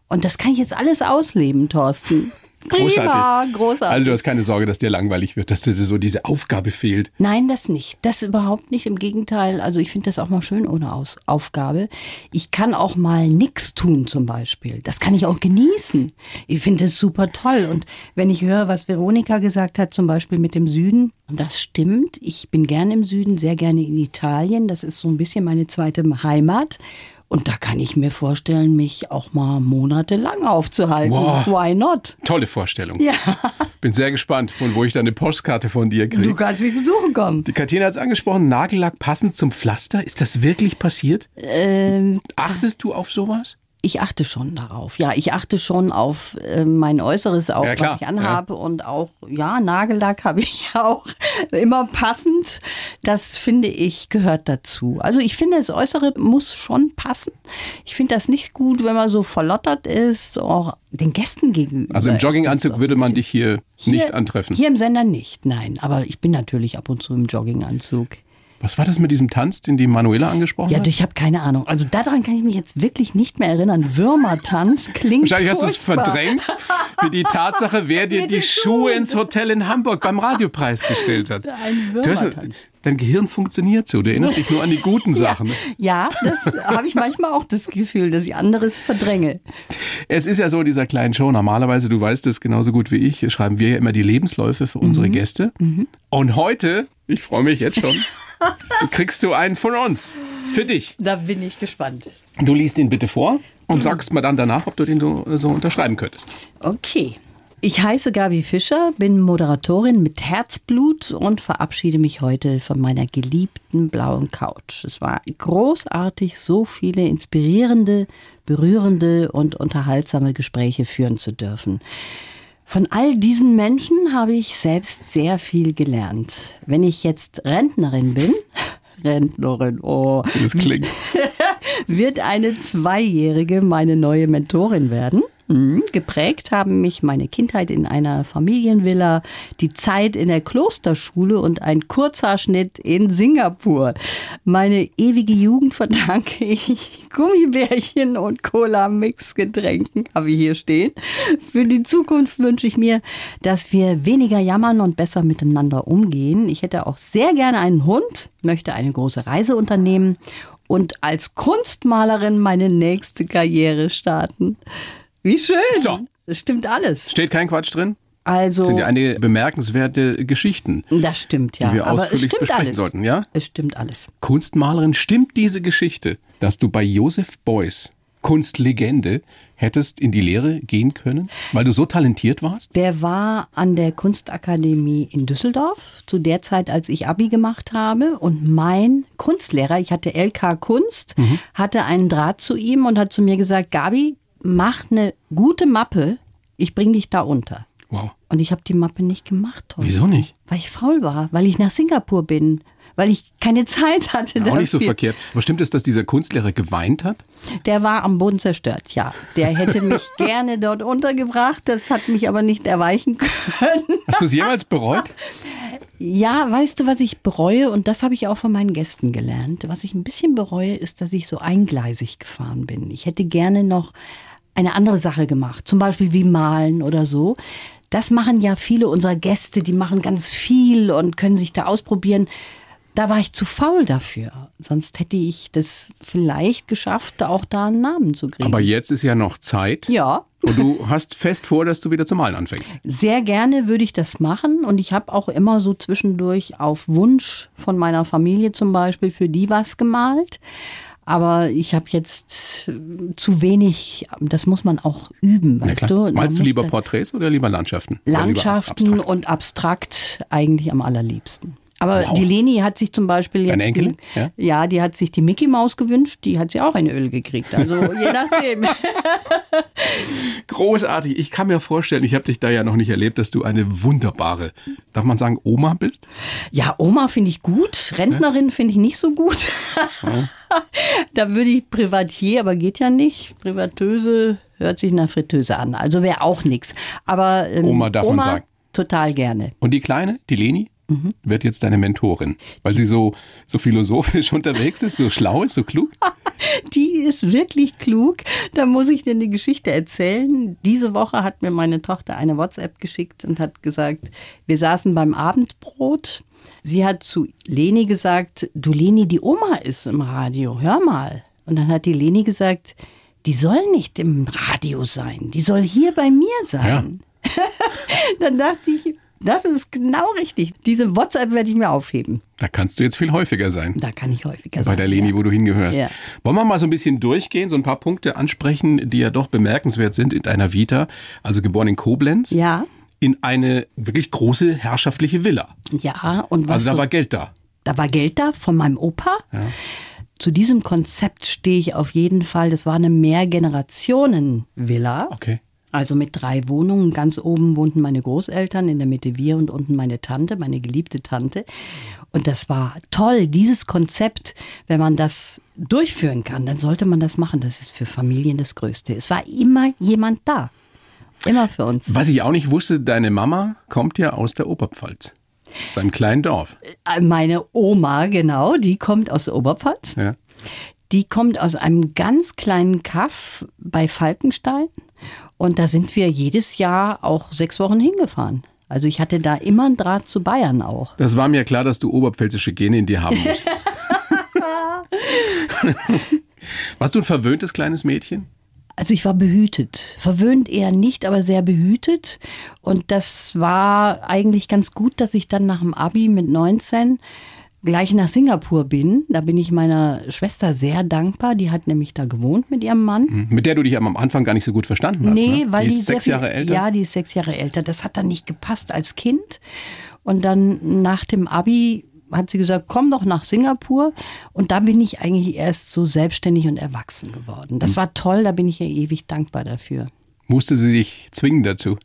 Und das kann ich jetzt alles ausleben, Thorsten. Prima, großartig. Also du hast keine Sorge, dass dir langweilig wird, dass dir so diese Aufgabe fehlt. Nein, das nicht. Das überhaupt nicht. Im Gegenteil. Also ich finde das auch mal schön ohne Aus Aufgabe. Ich kann auch mal nix tun zum Beispiel. Das kann ich auch genießen. Ich finde das super toll. Und wenn ich höre, was Veronika gesagt hat, zum Beispiel mit dem Süden, das stimmt. Ich bin gerne im Süden, sehr gerne in Italien. Das ist so ein bisschen meine zweite Heimat. Und da kann ich mir vorstellen, mich auch mal monatelang aufzuhalten. Wow. Why not? Tolle Vorstellung. Ja, Bin sehr gespannt, von wo ich dann eine Postkarte von dir kriege. du kannst mich besuchen kommen. Die Katina hat es angesprochen, Nagellack passend zum Pflaster. Ist das wirklich passiert? Ähm, Achtest du auf sowas? Ich achte schon darauf. Ja, ich achte schon auf äh, mein Äußeres, auch Ja, was ich anhabe und auch, ja, Nagellack *laughs* habe ich auch immer passend. Das finde ich gehört dazu. Also ich finde, das Äußere muss schon passen. Ich finde das nicht gut, wenn man so verlottert ist, auch den Gästen gegenüber. Also im Jogginganzug würde man dich hier, nicht antreffen. Hier im Sender nicht, nein. Aber ich bin natürlich ab und zu im Jogginganzug. Was war das mit diesem Tanz, den die Manuela angesprochen Ja, hat? du, ich habe keine Ahnung. Also daran kann ich mich jetzt wirklich nicht mehr erinnern. Würmertanz klingt Wahrscheinlich hast du es furchtbar. verdrängt, wie die Tatsache, wer *laughs* dir die Schuhe ins Hotel in Hamburg beim Radiopreis gestellt hat. Ein Du hast, Würmertanz. Dein Gehirn funktioniert so. Du erinnerst dich nur an die guten *laughs* Sachen. ne? Ja, das habe ich manchmal auch das Gefühl, dass ich anderes verdränge. Es ist ja so in dieser kleinen Show. Normalerweise, du weißt es genauso gut wie ich, schreiben wir ja immer die Lebensläufe für unsere Gäste. Und heute, ich freue mich jetzt schon, kriegst du einen von uns. Für dich. Da bin ich gespannt. Du liest ihn bitte vor und sagst mir dann danach, ob du den so unterschreiben könntest. Okay. Ich heiße Gabi Fischer, bin Moderatorin mit Herzblut und verabschiede mich heute von meiner geliebten blauen Couch. Es war großartig, so viele inspirierende, berührende und unterhaltsame Gespräche führen zu dürfen. Von all diesen Menschen habe ich selbst sehr viel gelernt. Wenn ich jetzt Rentnerin bin, *laughs* Rentnerin, oh, Das klingt. *laughs* wird eine Zweijährige meine neue Mentorin werden. Mhm. Geprägt haben mich meine Kindheit in einer Familienvilla, die Zeit in der Klosterschule und ein Kurzhaarschnitt in Singapur. Meine ewige Jugend verdanke *laughs* ich Gummibärchen und Cola-Mix-Getränken, habe ich hier stehen. Für die Zukunft wünsche ich mir, dass wir weniger jammern und besser miteinander umgehen. Ich hätte auch sehr gerne einen Hund, möchte eine große Reise unternehmen und als Kunstmalerin meine nächste Karriere starten. Wie schön. So. Das stimmt alles. Steht kein Quatsch drin? Also, Das sind ja einige bemerkenswerte Geschichten, das stimmt, ja. die wir Aber es ausführlich stimmt besprechen alles. sollten, ja? Es stimmt alles. Kunstmalerin, stimmt diese Geschichte, dass du bei Josef Beuys, Kunstlegende, hättest in die Lehre gehen können, weil du so talentiert warst? Der war an der Kunstakademie in Düsseldorf zu der Zeit, als ich Abi gemacht habe. Und mein Kunstlehrer, ich hatte LK Kunst, Mhm. hatte einen Draht zu ihm und hat zu mir gesagt, Gabi, mach eine gute Mappe, ich bring dich da unter. Wow. Und ich habe die Mappe nicht gemacht. Thorsten. Wieso nicht? Weil ich faul war, weil ich nach Singapur bin, weil ich keine Zeit hatte. Auch nicht so verkehrt. Aber stimmt es, dass dieser Kunstlehrer geweint hat? Der war am Boden zerstört, ja. Der hätte mich *laughs* gerne dort untergebracht, das hat mich aber nicht erweichen können. Hast du es jemals bereut? *laughs* Ja, weißt du, was ich bereue? Und das habe ich auch von meinen Gästen gelernt. Was ich ein bisschen bereue, ist, dass ich so eingleisig gefahren bin. Ich hätte gerne noch eine andere Sache gemacht, zum Beispiel wie malen oder so. Das machen ja viele unserer Gäste, die machen ganz viel und können sich da ausprobieren. Da war ich zu faul dafür. Sonst hätte ich das vielleicht geschafft, auch da einen Namen zu kriegen. Aber jetzt ist ja noch Zeit. Ja. Und du hast fest vor, dass du wieder zum Malen anfängst. Sehr gerne würde ich das machen und ich habe auch immer so zwischendurch auf Wunsch von meiner Familie zum Beispiel für die was gemalt. Aber ich habe jetzt äh, zu wenig, das muss man auch üben, weißt du? Malst du lieber Porträts oder lieber Landschaften? Oder lieber Landschaften abstrakt? und abstrakt eigentlich am allerliebsten. Aber Wow. die Leni hat sich zum Beispiel jetzt. Deine Enkelin? Ja? Ja? die hat sich die Mickey Maus gewünscht, die hat sie auch in Öl gekriegt. Also *laughs* je nachdem. Großartig. Ich kann mir vorstellen, ich habe dich da ja noch nicht erlebt, dass du eine wunderbare, darf man sagen, Oma bist? Ja, Oma finde ich gut, Rentnerin finde ich nicht so gut. *laughs* da würde ich Privatier, aber geht ja nicht. Privatöse hört sich nach Fritteuse an, also wäre auch nichts. Aber ähm, Oma darf man sagen. Total gerne. Und die Kleine, die Leni, Mhm. wird jetzt deine Mentorin, weil sie so, so philosophisch *laughs* unterwegs ist, so schlau ist, so klug. *laughs* Die ist wirklich klug. Da muss ich dir eine Geschichte erzählen. Diese Woche hat mir meine Tochter eine WhatsApp geschickt und hat gesagt, wir saßen beim Abendbrot. Sie hat zu Leni gesagt, du Leni, die Oma ist im Radio, hör mal. Und dann hat die Leni gesagt, die soll nicht im Radio sein, die soll hier bei mir sein. *laughs* dann dachte ich, das ist genau richtig. Diese WhatsApp werde ich mir aufheben. Da kannst du jetzt viel häufiger sein. Da kann ich häufiger sein. Bei der Leni, wo du hingehörst. Ja. Wollen wir mal so ein bisschen durchgehen, so ein paar Punkte ansprechen, die ja doch bemerkenswert sind in deiner Vita. Also geboren in Koblenz. Ja. In eine wirklich große herrschaftliche Villa. Ja, und was Also da so- war Geld da. Da war Geld da von meinem Opa. zu diesem Konzept stehe ich auf jeden Fall. Das war eine Mehrgenerationen-Villa. Okay. Also mit drei Wohnungen. Ganz oben wohnten meine Großeltern, in der Mitte wir und unten meine Tante, meine geliebte Tante. Und das war toll, dieses Konzept, wenn man das durchführen kann, dann sollte man das machen. Das ist für Familien das Größte. Es war immer jemand da. Immer für uns. Was ich auch nicht wusste, deine Mama kommt ja aus der Oberpfalz. Aus einem kleinen Dorf. Äh, Meine Oma, genau, die kommt aus der Oberpfalz. Ja. Die kommt aus einem ganz kleinen Kaff bei Falkenstein. Und da sind wir jedes Jahr auch sechs Wochen hingefahren. Also ich hatte da immer einen Draht zu Bayern auch. Das war mir klar, dass du oberpfälzische Gene in dir haben musst. *laughs* Warst du ein verwöhntes kleines Mädchen? Also ich war behütet. Verwöhnt eher nicht, aber sehr behütet. Und das war eigentlich ganz gut, dass ich dann nach dem Abi mit 19 gleich nach Singapur bin. Da bin ich meiner Schwester sehr dankbar. Die hat nämlich da gewohnt mit ihrem Mann. Mhm. Mit der du dich am Anfang gar nicht so gut verstanden hast. Nee, ne? weil die ist sechs viel- Jahre älter. Ja, die ist sechs Jahre älter. Das hat dann nicht gepasst als Kind. Und dann nach dem Abi hat sie gesagt, komm doch nach Singapur. Und da bin ich eigentlich erst so selbstständig und erwachsen geworden. Das Hm. war toll, da bin ich ihr ewig dankbar dafür. Musste sie dich zwingen dazu?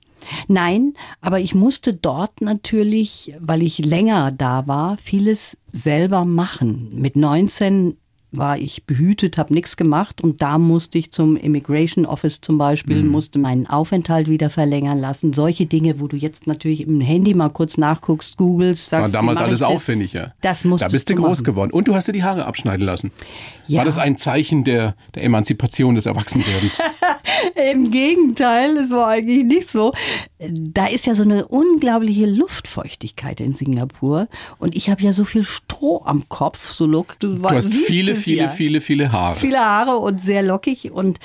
Nein, aber ich musste dort natürlich, weil ich länger da war, vieles selber machen. Mit 19 war ich behütet, habe nichts gemacht und da musste ich zum Immigration Office zum Beispiel, Mhm. musste meinen Aufenthalt wieder verlängern lassen. Solche Dinge, wo du jetzt natürlich im Handy mal kurz nachguckst, googelst, Das war damals alles das? aufwendig, ja. Das Da musstest bist du du groß machen. geworden. Und du hast dir die Haare abschneiden lassen. Ja. War das ein Zeichen der, der Emanzipation des Erwachsenwerdens? *laughs* Im Gegenteil, es war eigentlich nicht so. Da ist ja so eine unglaubliche Luftfeuchtigkeit in Singapur und ich habe ja so viel Stroh am Kopf, so look. Du, Du hast viele, viele, ja. viele, viele Haare. Viele Haare und sehr lockig und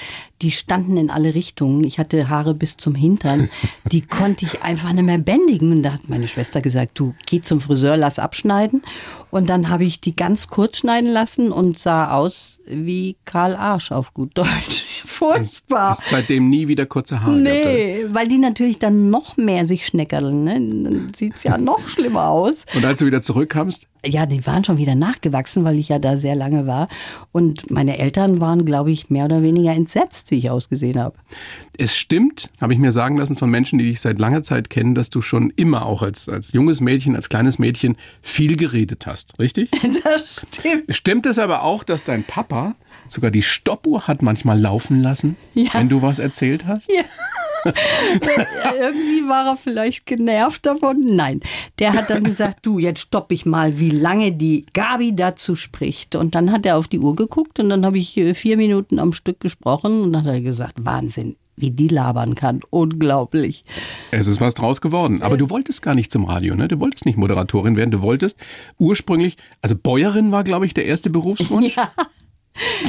die standen in alle Richtungen. Ich hatte Haare bis zum Hintern. Die *laughs* konnte ich einfach nicht mehr bändigen. Und da hat meine Schwester gesagt, du geh zum Friseur, lass abschneiden. Und dann habe ich die ganz kurz schneiden lassen und sah aus wie Karl Arsch auf gut Deutsch. *laughs* Furchtbar. Hast seitdem nie wieder kurze Haare gehabt? Nee, weil die natürlich dann noch mehr sich schneckerln. Ne? Dann sieht's ja noch schlimmer aus. Und als du wieder zurückkamst, Ja, die waren schon wieder nachgewachsen, weil ich ja da sehr lange war. Und meine Eltern waren, glaube ich, mehr oder weniger entsetzt, wie ich ausgesehen habe. es stimmt, habe ich mir sagen lassen von Menschen, die dich seit langer Zeit kennen, dass du schon immer auch als, als junges Mädchen, als kleines Mädchen viel geredet hast, richtig? *laughs* Das stimmt. Stimmt es aber auch, dass dein Papa sogar die Stoppuhr hat manchmal laufen lassen, Ja. wenn du was erzählt hast? Ja. *laughs* Irgendwie war er vielleicht genervt davon. Nein, der hat dann gesagt, du, jetzt stopp ich mal, wie lange die Gabi dazu spricht. Und dann hat er auf die Uhr geguckt und dann habe ich äh, vier Minuten am Stück gesprochen und dann hat er gesagt, Wahnsinn, wie die labern kann. Unglaublich. Es ist was draus geworden. Aber du wolltest gar nicht zum Radio, ne? Du wolltest nicht Moderatorin werden. Du wolltest ursprünglich, also Bäuerin war, glaube ich, der erste Berufswunsch. *laughs* Ja.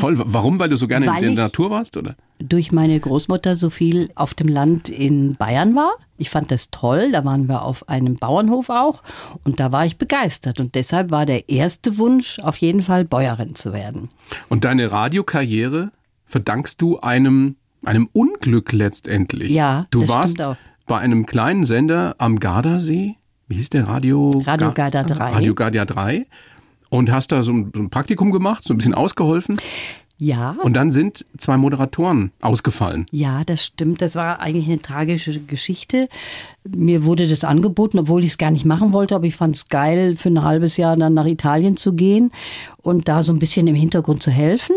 Toll. Warum? Weil du so gerne Weil in der Natur warst, oder? durch meine Großmutter so viel auf dem Land in Bayern war. Ich fand das toll. Da waren wir auf einem Bauernhof auch und da war ich begeistert. Und deshalb war der erste Wunsch auf jeden Fall Bäuerin zu werden. Und deine Radiokarriere verdankst du einem, einem Unglück letztendlich. Ja, Du das warst stimmt auch. bei einem kleinen Sender am Gardasee. Wie hieß der Radio? Radio Garda 3. Radio Garda 3. Und hast da so ein, so ein Praktikum gemacht, so ein bisschen ausgeholfen. Ja. Und dann sind zwei Moderatoren ausgefallen. Ja, das stimmt. Das war eigentlich eine tragische Geschichte. Mir wurde das angeboten, obwohl ich es gar nicht machen wollte, aber ich fand es geil, für ein halbes Jahr dann nach Italien zu gehen und da so ein bisschen im Hintergrund zu helfen.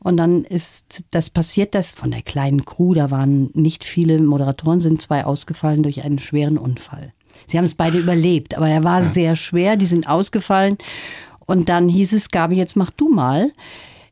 Und dann ist das passiert, dass von der kleinen Crew, da waren nicht viele Moderatoren, sind zwei ausgefallen durch einen schweren Unfall. Sie haben es beide überlebt, aber er war sehr schwer, die sind ausgefallen. Und dann hieß es, Gabi, jetzt mach du mal.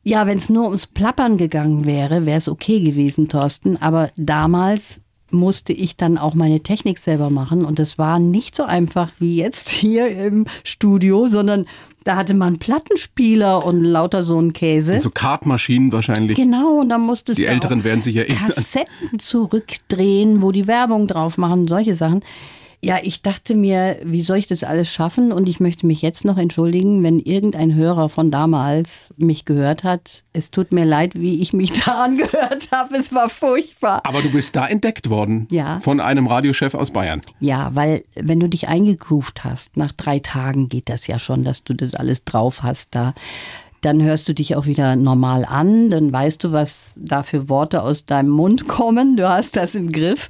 Ja, wenn es nur ums Plappern gegangen wäre, wäre es okay gewesen, Thorsten. Aber damals musste ich dann auch meine Technik selber machen. Und das war nicht so einfach wie jetzt hier im Studio, sondern da hatte man Plattenspieler und lauter so einen Käse. So Kartmaschinen wahrscheinlich. Genau, und dann musstest Die du Älteren werden sich erinnern. Kassetten zurückdrehen, wo die Werbung drauf machen, solche Sachen. Ja, ich dachte mir, wie soll ich das alles schaffen? Und ich möchte mich jetzt noch entschuldigen, wenn irgendein Hörer von damals mich gehört hat. Es tut mir leid, wie ich mich *laughs* da angehört habe. Es war furchtbar. Aber du bist da entdeckt worden. Ja. Von einem Radiochef aus Bayern. Ja, weil wenn du dich eingegroovt hast, nach drei Tagen geht das ja schon, dass du das alles drauf hast da. Dann hörst du dich auch wieder normal an, dann weißt du, was da für Worte aus deinem Mund kommen. Du hast das im Griff.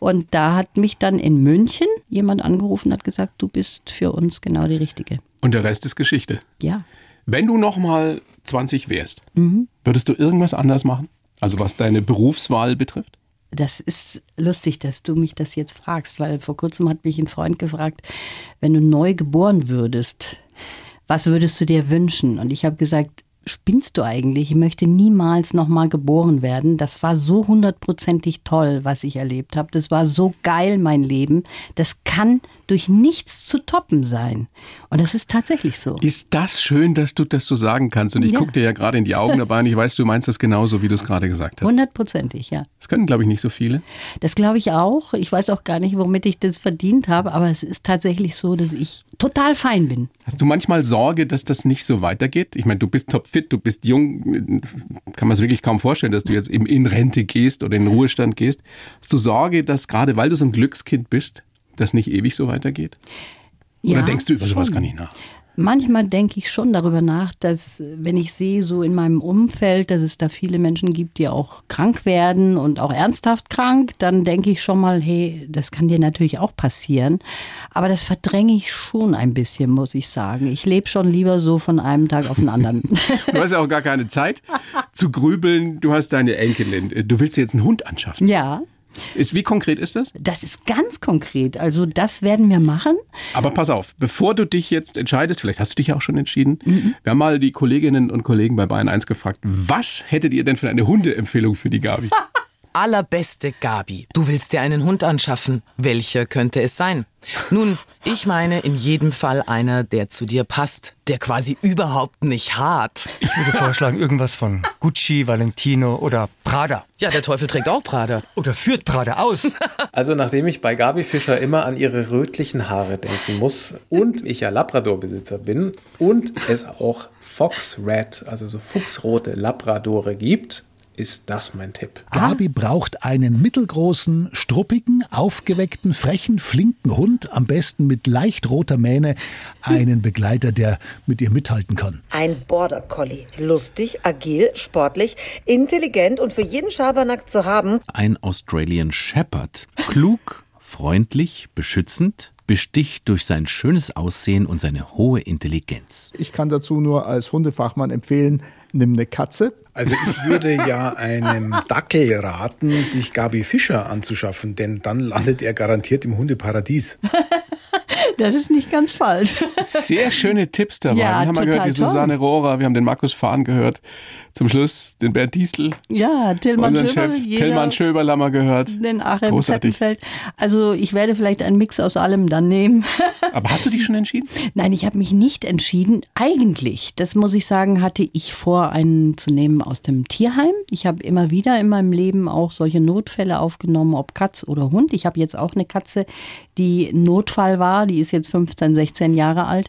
Und da hat mich dann in München jemand angerufen und hat gesagt, du bist für uns genau die Richtige. Und der Rest ist Geschichte. Ja. Wenn du noch mal 20 wärst, Mhm. würdest du irgendwas anders machen? Also was deine Berufswahl betrifft? Das ist lustig, dass du mich das jetzt fragst, weil vor kurzem hat mich ein Freund gefragt, wenn du neu geboren würdest, was würdest du dir wünschen? Und ich habe gesagt, spinnst du eigentlich? Ich möchte niemals nochmal geboren werden. Das war so hundertprozentig toll, was ich erlebt habe. Das war so geil, mein Leben. Das kann durch nichts zu toppen sein. Und das ist tatsächlich so. Ist das schön, dass du das so sagen kannst? Und ich Ja. gucke dir ja gerade in die Augen dabei und ich weiß, du meinst das genauso, wie du es gerade gesagt hast. Hundertprozentig, ja. Das können, glaube ich, nicht so viele. Das glaube ich auch. Ich weiß auch gar nicht, womit ich das verdient habe, aber es ist tatsächlich so, dass ich total fein bin. Hast du manchmal Sorge, dass das nicht so weitergeht? Ich meine, du bist topfit, du bist jung. Kann man es wirklich kaum vorstellen, dass du jetzt eben in Rente gehst oder in den Ruhestand gehst. Hast du Sorge, dass gerade weil du so ein Glückskind bist, das nicht ewig so weitergeht? Oder Ja, denkst du über sowas schon. gar nicht nach? Manchmal denke ich schon darüber nach, dass wenn ich sehe, so in meinem Umfeld, dass es da viele Menschen gibt, die auch krank werden und auch ernsthaft krank, dann denke ich schon mal, hey, das kann dir natürlich auch passieren. Aber das verdränge ich schon ein bisschen, muss ich sagen. Ich lebe schon lieber so von einem Tag auf den anderen. *laughs* Du hast ja auch gar keine Zeit zu grübeln. Du hast deine Enkelin. Du willst dir jetzt einen Hund anschaffen. ja. Ist, wie konkret ist das? Das ist ganz konkret. Also das werden wir machen. Aber pass auf, bevor du dich jetzt entscheidest, vielleicht hast du dich ja auch schon entschieden, Mhm. wir haben mal die Kolleginnen und Kollegen bei Bayern 1 gefragt, was hättet ihr denn für eine Hundeempfehlung für die Gabi? *laughs* Allerbeste Gabi, du willst dir einen Hund anschaffen. Welcher könnte es sein? Nun, ich meine in jedem Fall einer, der zu dir passt, der quasi überhaupt nicht hart. Ich würde vorschlagen, irgendwas von Gucci, Valentino oder Prada. Ja, der Teufel trägt auch Prada. Oder führt Prada aus. *laughs* Also nachdem ich bei Gabi Fischer immer an ihre rötlichen Haare denken muss und ich ja Labradorbesitzer bin und es auch Fox Red, also so fuchsrote Labradore gibt, ist das mein Tipp. Gabi braucht einen mittelgroßen, struppigen, aufgeweckten, frechen, flinken Hund, am besten mit leicht roter Mähne, einen Begleiter, der mit ihr mithalten kann. Ein Border Collie. Lustig, agil, sportlich, intelligent und für jeden Schabernack zu haben. Ein Australian Shepherd. Klug, freundlich, beschützend, besticht durch sein schönes Aussehen und seine hohe Intelligenz. Ich kann dazu nur als Hundefachmann empfehlen, nimm eine Katze. Also ich würde ja einem Dackel raten, sich Gabi Fischer anzuschaffen, denn dann landet er garantiert im Hundeparadies. Das ist nicht ganz falsch. Sehr schöne Tipps dabei. *laughs* Ja, wir haben mal gehört, die toll. Susanne Rohrer, wir haben den Markus Fahn gehört. Zum Schluss den Bert Diestel. Ja, Tillmann Schöberl, Chef Tillmann Schöberl haben wir gehört. Den Achim Großartig. Zeppenfeld. Also ich werde vielleicht einen Mix aus allem dann nehmen. *laughs* Aber hast du dich schon entschieden? Nein, ich habe mich nicht entschieden. Eigentlich, das muss ich sagen, hatte ich vor, einen zu nehmen aus dem Tierheim. Ich habe immer wieder in meinem Leben auch solche Notfälle aufgenommen, ob Katz oder Hund. Ich habe jetzt auch eine Katze, die Notfall war. Die ist jetzt 15, 16 Jahre alt.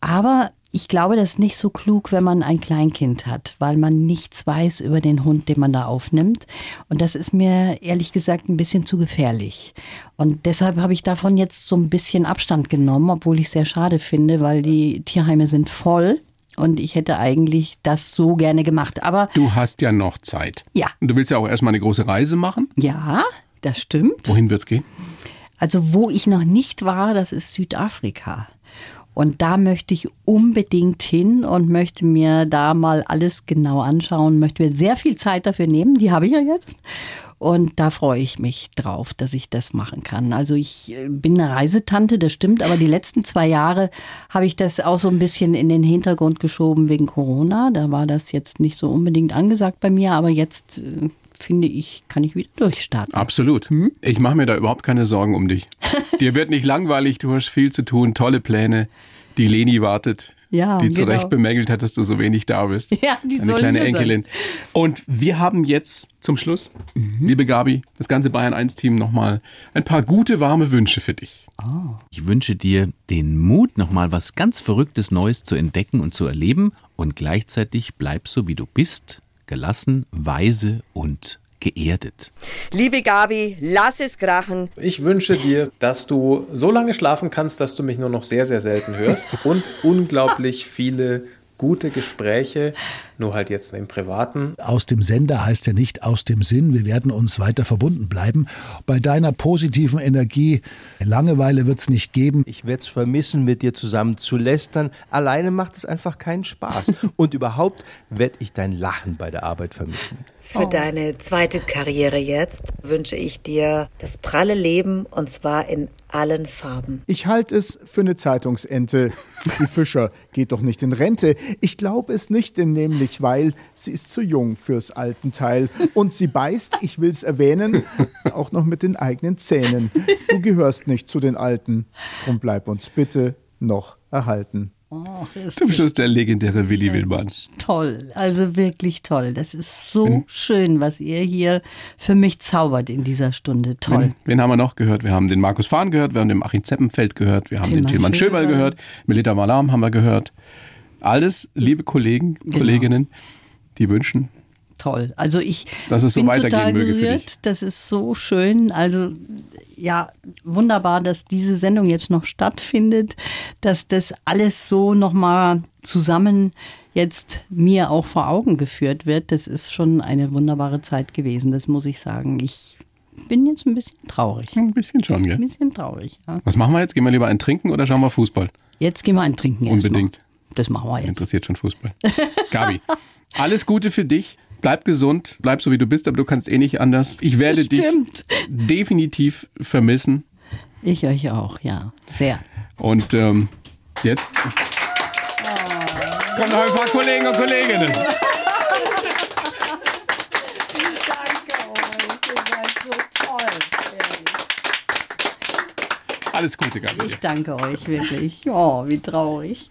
Aber ich glaube, das ist nicht so klug, wenn man ein Kleinkind hat, weil man nichts weiß über den Hund, den man da aufnimmt. Und das ist mir ehrlich gesagt ein bisschen zu gefährlich. Und deshalb habe ich davon jetzt so ein bisschen Abstand genommen, obwohl ich es sehr schade finde, weil die Tierheime sind voll. Und ich hätte eigentlich das so gerne gemacht. Aber Du hast ja noch Zeit. Ja. Und du willst ja auch erstmal eine große Reise machen. ja, das stimmt. Wohin wird's gehen? Also wo ich noch nicht war, das ist Südafrika. Und da möchte ich unbedingt hin und möchte mir da mal alles genau anschauen, möchte mir sehr viel Zeit dafür nehmen, die habe ich ja jetzt. Und da freue ich mich drauf, dass ich das machen kann. Also ich äh, bin eine Reisetante, das stimmt, aber die letzten zwei Jahre habe ich das auch so ein bisschen in den Hintergrund geschoben wegen Corona. Da war das jetzt nicht so unbedingt angesagt bei mir, aber jetzt äh, finde ich, kann ich wieder durchstarten. Absolut. Hm? Ich mache mir da überhaupt keine Sorgen um dich. *laughs* Dir wird nicht langweilig, du hast viel zu tun, tolle Pläne. Die Leni wartet, Ja, die zu genau. Recht bemängelt hat, dass du so wenig da bist. *laughs* Ja, die Eine soll kleine hier sein. Enkelin. Und wir haben jetzt zum Schluss, Mhm. liebe Gabi, das ganze Bayern 1 Team nochmal ein paar gute, warme Wünsche für dich. Ich wünsche dir den Mut, nochmal was ganz Verrücktes Neues zu entdecken und zu erleben und gleichzeitig bleib so wie du bist, gelassen, weise und geerdet. Liebe Gabi, lass es krachen. Ich wünsche dir, dass du so lange schlafen kannst, dass du mich nur noch sehr, sehr selten hörst und unglaublich viele gute Gespräche, nur halt jetzt im Privaten. Aus dem Sender heißt ja nicht aus dem Sinn. Wir werden uns weiter verbunden bleiben. Bei deiner positiven Energie, Langeweile wird es nicht geben. Ich werde es vermissen, mit dir zusammen zu lästern. Alleine macht es einfach keinen Spaß. *laughs* Und überhaupt werde ich dein Lachen bei der Arbeit vermissen. Für deine zweite Karriere jetzt wünsche ich dir das pralle Leben und zwar in allen Farben. Ich halte es für eine Zeitungsente. Die Fischer geht doch nicht in Rente. Ich glaube es nicht, denn nämlich, weil sie ist zu jung fürs alten Teil. Und sie beißt, ich will es erwähnen, auch noch mit den eigenen Zähnen. Du gehörst nicht zu den Alten. Drum bleib uns bitte noch erhalten. Oh, Zum Schluss der legendäre Willi Willmann. Toll, also wirklich toll. Das ist so Mhm. schön, was ihr hier für mich zaubert in dieser Stunde. Toll. Wen, wen haben wir noch gehört? Wir haben den Markus Fahn gehört, wir haben den Achim Zeppenfeld gehört, wir haben den Tilman Tilman Schöberl Schöberl. gehört, Melita Malam haben wir gehört. Alles liebe Kollegen, Genau. Kolleginnen, die wünschen, Toll. Also ich Dass es so bin weitergehen total möge gerührt. Das ist so schön. Also ja, wunderbar, dass diese Sendung jetzt noch stattfindet, dass das alles so nochmal zusammen jetzt mir auch vor Augen geführt wird. Das ist schon eine wunderbare Zeit gewesen, das muss ich sagen. Ich bin jetzt ein bisschen traurig. Ein bisschen schon, gell? Ein bisschen traurig, ja. Was machen wir jetzt? Gehen wir lieber ein Trinken oder schauen wir Fußball? Jetzt gehen wir ein Trinken Unbedingt. Das machen wir jetzt. Interessiert schon Fußball. Gabi, *laughs* alles Gute für dich. Bleib gesund, bleib so wie du bist, aber du kannst eh nicht anders. Ich werde Stimmt. dich definitiv vermissen. Ich euch auch, ja. Sehr. Und ähm, jetzt kommen noch ein paar Kollegen und Kolleginnen. Alles Gute, Gabi. Ich danke euch wirklich. Oh, wie traurig.